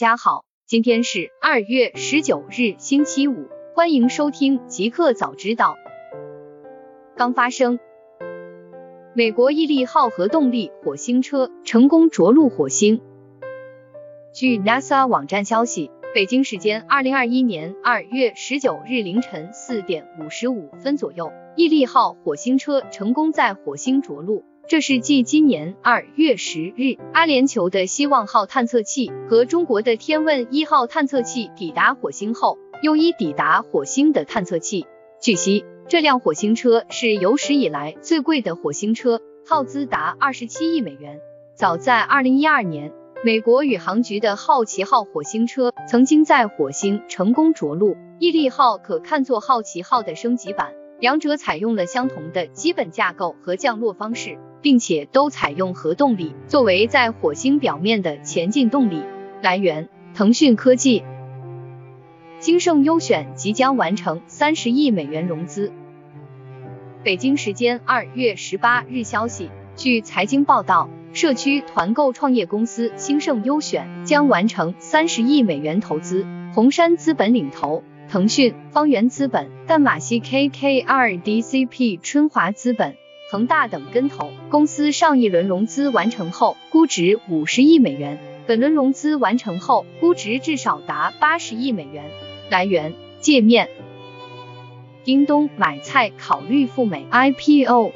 家好，今天是二月十九日，星期五，欢迎收听极客早知道。刚发生，美国毅力号核动力火星车成功着陆火星。据 NASA 网站消息，北京时间二零二一年二月十九日凌晨四点五十五分左右，毅力号火星车成功在火星着陆。这是继今年二月十日阿联酋的希望号探测器和中国的天问一号探测器抵达火星后，又一抵达火星的探测器。据悉，这辆火星车是有史以来最贵的火星车，耗资达二十七亿美元。早在二零一二年，美国宇航局的好奇号火星车曾经在火星成功着陆，毅力号可看作好奇号的升级版，两者采用了相同的基本架构和降落方式。并且都采用核动力作为在火星表面的前进动力来源。腾讯科技，金盛优选即将完成三十亿美元融资。北京时间二月十八日消息，据财经报道，社区团购创业公司兴盛优选将完成三十亿美元投资，红杉资本领投，腾讯、方圆资本、淡马锡 KKR、DCP、春华资本。恒大等跟投，公司上一轮融资完成后，估值五十亿美元，本轮融资完成后，估值至少达八十亿美元。来源：界面。叮咚买菜考虑赴美 IPO。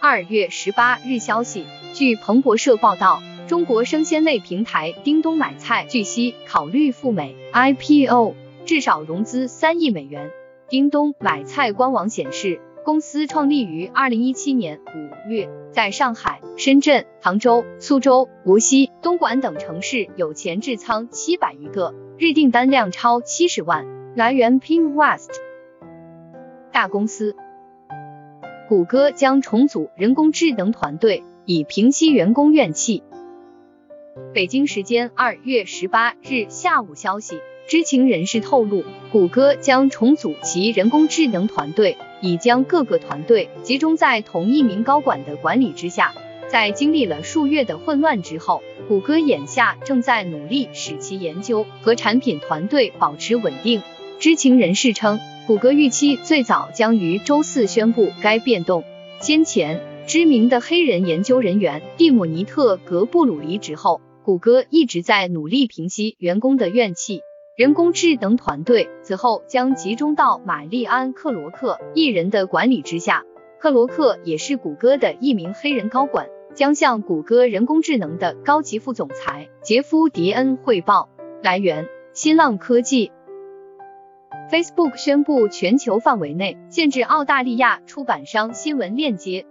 二月十八日消息，据彭博社报道，中国生鲜类平台叮咚买菜据悉考虑赴美 IPO，至少融资三亿美元。叮咚买菜官网显示。公司创立于二零一七年五月，在上海、深圳、杭州、苏州、无锡、东莞等城市有前置仓七百余个，日订单量超七十万。来源 Ping West。大公司，谷歌将重组人工智能团队，以平息员工怨气。北京时间二月十八日下午消息。知情人士透露，谷歌将重组其人工智能团队，以将各个团队集中在同一名高管的管理之下。在经历了数月的混乱之后，谷歌眼下正在努力使其研究和产品团队保持稳定。知情人士称，谷歌预期最早将于周四宣布该变动。先前，知名的黑人研究人员蒂姆尼特·格布鲁离职后，谷歌一直在努力平息员工的怨气。人工智能团队此后将集中到玛丽安·克罗克一人的管理之下。克罗克也是谷歌的一名黑人高管，将向谷歌人工智能的高级副总裁杰夫·迪恩汇报。来源：新浪科技。Facebook 宣布全球范围内限制澳大利亚出版商新闻链接。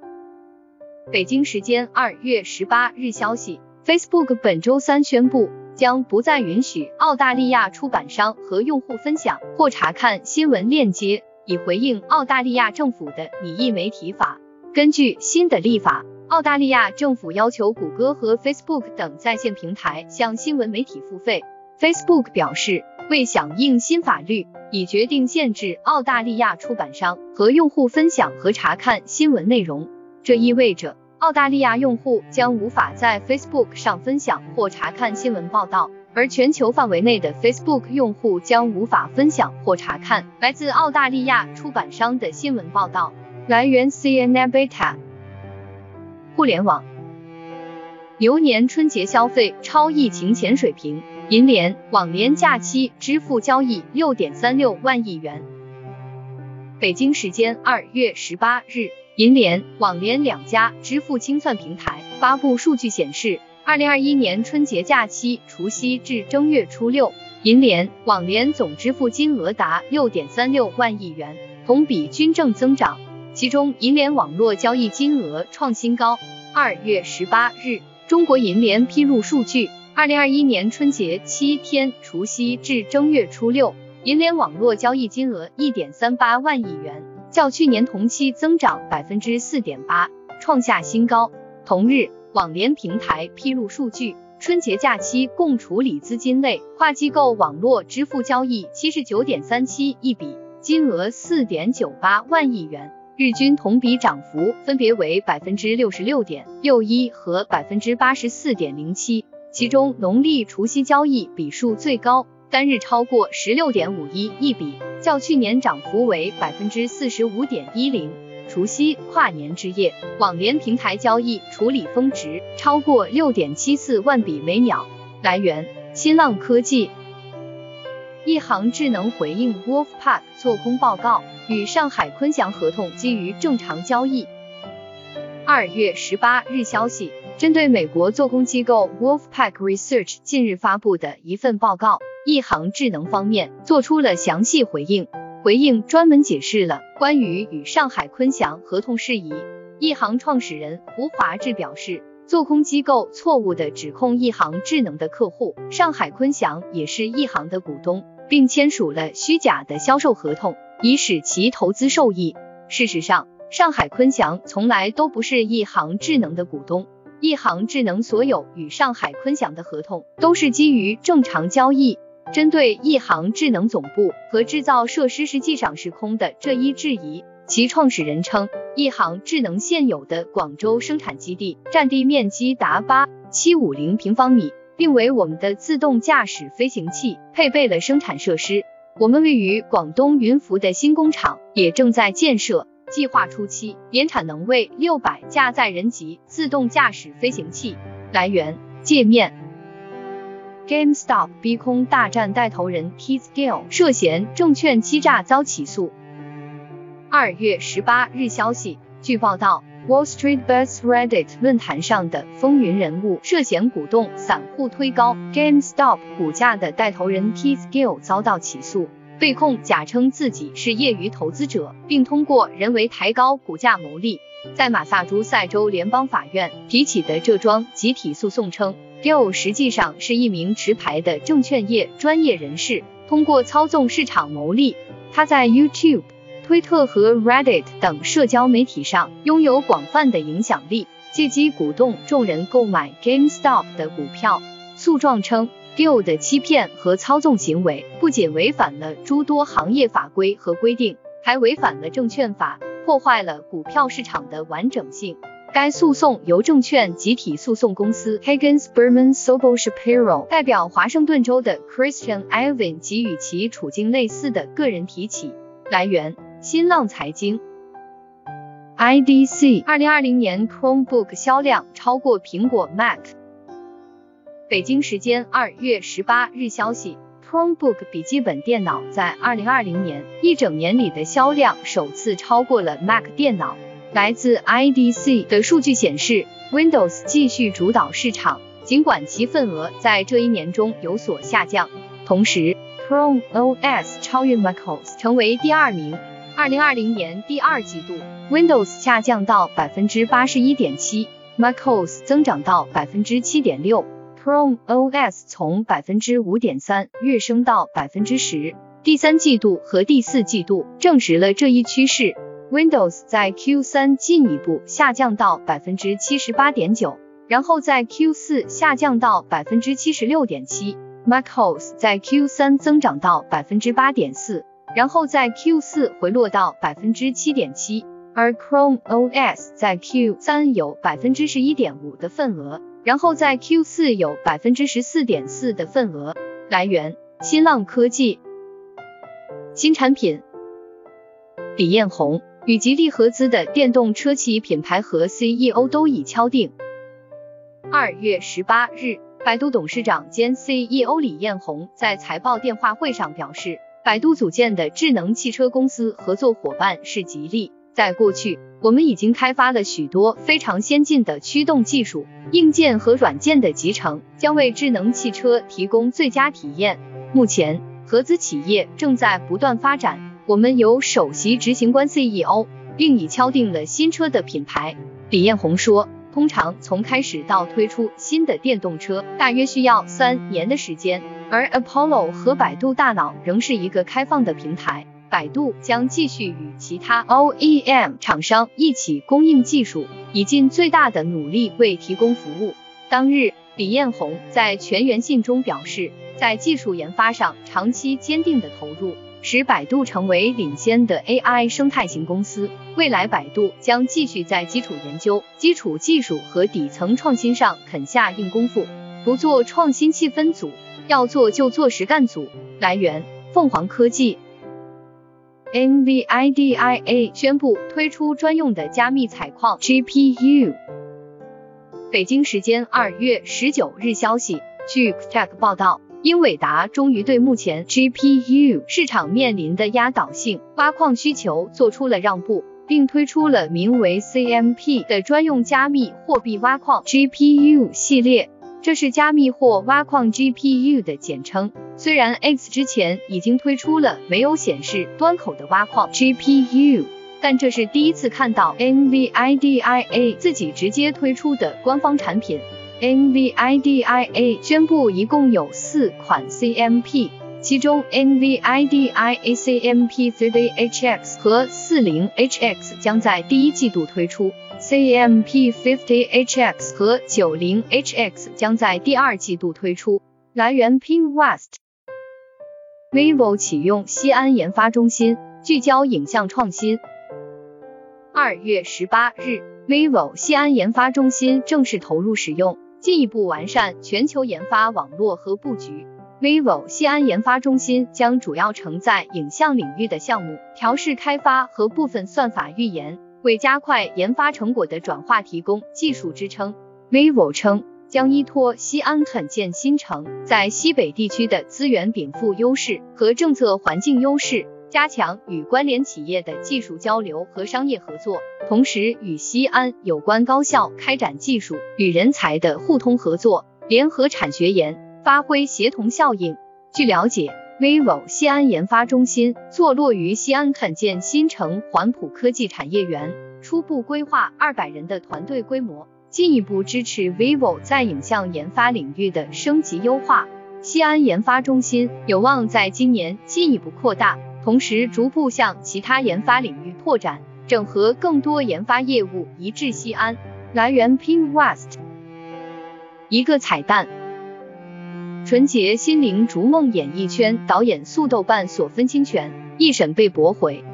北京时间二月十八日消息，Facebook 本周三宣布。将不再允许澳大利亚出版商和用户分享或查看新闻链接，以回应澳大利亚政府的拟议媒体法。根据新的立法，澳大利亚政府要求谷歌和 Facebook 等在线平台向新闻媒体付费。Facebook 表示，为响应新法律，已决定限制澳大利亚出版商和用户分享和查看新闻内容。这意味着。澳大利亚用户将无法在 Facebook 上分享或查看新闻报道，而全球范围内的 Facebook 用户将无法分享或查看来自澳大利亚出版商的新闻报道。来源：CNN Beta。互联网，牛年春节消费超疫情前水平，银联、网联假期支付交易六点三六万亿元。北京时间二月十八日。银联、网联两家支付清算平台发布数据显示，二零二一年春节假期除夕至正月初六，银联、网联总支付金额达六点三六万亿元，同比均正增长。其中，银联网络交易金额创新高。二月十八日，中国银联披露数据，二零二一年春节七天除夕至正月初六，银联网络交易金额一点三八万亿元。较去年同期增长百分之四点八，创下新高。同日，网联平台披露数据，春节假期共处理资金类跨机构网络支付交易七十九点三七亿笔，金额四点九八万亿元，日均同比涨幅分别为百分之六十六点六一和百分之八十四点零七。其中农历除夕交易笔数最高，单日超过十六点五一亿笔，较去年涨幅为百分之四十五点一零。除夕跨年之夜，网联平台交易处理峰值超过六点七四万笔每秒。来源：新浪科技。亿航智能回应 Wolfpack 做空报告，与上海坤祥合同基于正常交易。二月十八日消息。针对美国做空机构 Wolfpack Research 近日发布的一份报告，亿航智能方面做出了详细回应。回应专门解释了关于与上海坤祥合同事宜。亿航创始人胡华志表示，做空机构错误的指控一航智能的客户上海坤祥也是亿航的股东，并签署了虚假的销售合同，以使其投资受益。事实上，上海坤祥从来都不是一航智能的股东。一航智能所有与上海坤祥的合同都是基于正常交易。针对亿航智能总部和制造设施实际上是空的这一质疑，其创始人称，亿航智能现有的广州生产基地占地面积达八七五零平方米，并为我们的自动驾驶飞行器配备了生产设施。我们位于广东云浮的新工厂也正在建设。计划初期年产能为六百架载人级自动驾驶飞行器。来源：界面。GameStop 逼空大战带头人 T-Scale 涉嫌证券欺诈遭起诉。二月十八日消息，据报道，Wall Street Bets Reddit 论坛上的风云人物涉嫌鼓动散户推高 GameStop 股价的带头人 T-Scale 遭到起诉。被控假称自己是业余投资者，并通过人为抬高股价牟利。在马萨诸塞州联邦法院提起的这桩集体诉讼称，Gill 实际上是一名持牌的证券业专业人士，通过操纵市场牟利。他在 YouTube、推特和 Reddit 等社交媒体上拥有广泛的影响力，借机鼓动众人购买 GameStop 的股票。诉状称。Gill 的欺骗和操纵行为不仅违反了诸多行业法规和规定，还违反了证券法，破坏了股票市场的完整性。该诉讼由证券集体诉讼公司 Higgins Berman Sobel Shapiro 代表华盛顿州的 Christian Ivan 及与其处境类似的个人提起。来源：新浪财经。IDC 二零二零年 Chromebook 销量超过苹果 Mac。北京时间二月十八日消息，Chromebook 笔记本电脑在二零二零年一整年里的销量首次超过了 Mac 电脑。来自 IDC 的数据显示，Windows 继续主导市场，尽管其份额在这一年中有所下降。同时，Chrome OS 超越 MacOS 成为第二名。二零二零年第二季度，Windows 下降到百分之八十一点七，MacOS 增长到百分之七点六。Chrome OS 从百分之五点三跃升到百分之十，第三季度和第四季度证实了这一趋势。Windows 在 Q 三进一步下降到百分之七十八点九，然后在 Q 四下降到百分之七十六点七。MacOS 在 Q 三增长到百分之八点四，然后在 Q 四回落到百分之七点七，而 Chrome OS 在 Q 三有百分之十一点五的份额。然后在 Q 四有百分之十四点四的份额。来源：新浪科技。新产品。李彦宏与吉利合资的电动车企品牌和 CEO 都已敲定。二月十八日，百度董事长兼 CEO 李彦宏在财报电话会上表示，百度组建的智能汽车公司合作伙伴是吉利。在过去，我们已经开发了许多非常先进的驱动技术，硬件和软件的集成将为智能汽车提供最佳体验。目前，合资企业正在不断发展。我们由首席执行官 CEO，并已敲定了新车的品牌。李彦宏说，通常从开始到推出新的电动车，大约需要三年的时间，而 Apollo 和百度大脑仍是一个开放的平台。百度将继续与其他 OEM 厂商一起供应技术，以尽最大的努力为提供服务。当日，李彦宏在全员信中表示，在技术研发上长期坚定的投入，使百度成为领先的 AI 生态型公司。未来，百度将继续在基础研究、基础技术和底层创新上肯下硬功夫。不做创新气氛组，要做就做实干组。来源：凤凰科技。NVIDIA 宣布推出专用的加密采矿 GPU。北京时间二月十九日消息，据 Tech 报道，英伟达终于对目前 GPU 市场面临的压倒性挖矿需求做出了让步，并推出了名为 CMP 的专用加密货币挖矿 GPU 系列。这是加密或挖矿 GPU 的简称。虽然 X 之前已经推出了没有显示端口的挖矿 GPU，但这是第一次看到 NVIDIA 自己直接推出的官方产品。NVIDIA 宣布一共有四款 CMP。其中，NVIDIA CMP30HX 和 40HX 将在第一季度推出，CMP50HX 和 90HX 将在第二季度推出。来源 p i n g w e s t。vivo 启用西安研发中心，聚焦影像创新。二月十八日，vivo 西安研发中心正式投入使用，进一步完善全球研发网络和布局。vivo 西安研发中心将主要承载影像领域的项目调试开发和部分算法预研，为加快研发成果的转化提供技术支撑。vivo 称，将依托西安肯建新城在西北地区的资源禀赋优势和政策环境优势，加强与关联企业的技术交流和商业合作，同时与西安有关高校开展技术与人才的互通合作，联合产学研。发挥协同效应。据了解，vivo 西安研发中心坐落于西安肯建新城环浦科技产业园，初步规划二百人的团队规模，进一步支持 vivo 在影像研发领域的升级优化。西安研发中心有望在今年进一步扩大，同时逐步向其他研发领域拓展，整合更多研发业务移至西安。来源：Pinwest。一个彩蛋。纯洁心灵逐梦演艺圈导演诉豆瓣所分侵权，一审被驳回。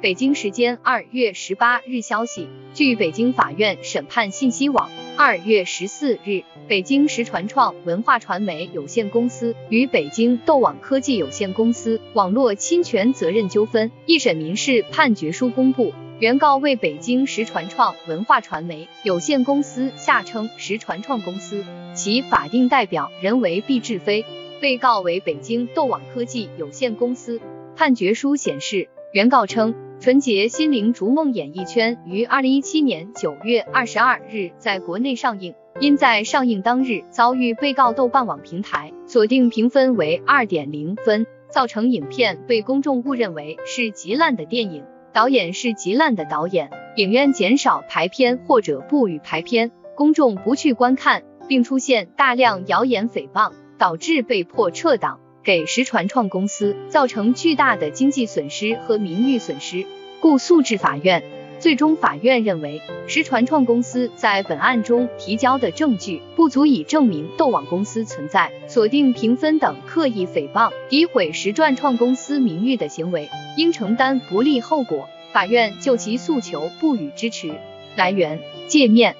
北京时间二月十八日消息，据北京法院审判信息网，二月十四日，北京石传创文化传媒有限公司与北京斗网科技有限公司网络侵权责任纠纷一审民事判决书公布。原告为北京石传创文化传媒有限公司（下称石传创公司），其法定代表人为毕志飞，被告为北京斗网科技有限公司。判决书显示，原告称，《纯洁心灵逐梦演艺圈》于二零一七年九月二十二日在国内上映，因在上映当日遭遇被告豆瓣网平台锁定评分为二点零分，造成影片被公众误认为是极烂的电影。导演是极烂的导演，影院减少排片或者不予排片，公众不去观看，并出现大量谣言诽谤，导致被迫撤档，给实传创公司造成巨大的经济损失和名誉损失，故诉至法院。最终法院认为，实传创公司在本案中提交的证据不足以证明斗网公司存在锁定评分等刻意诽谤、诋毁实传创公司名誉的行为，应承担不利后果。法院就其诉求不予支持。来源：界面。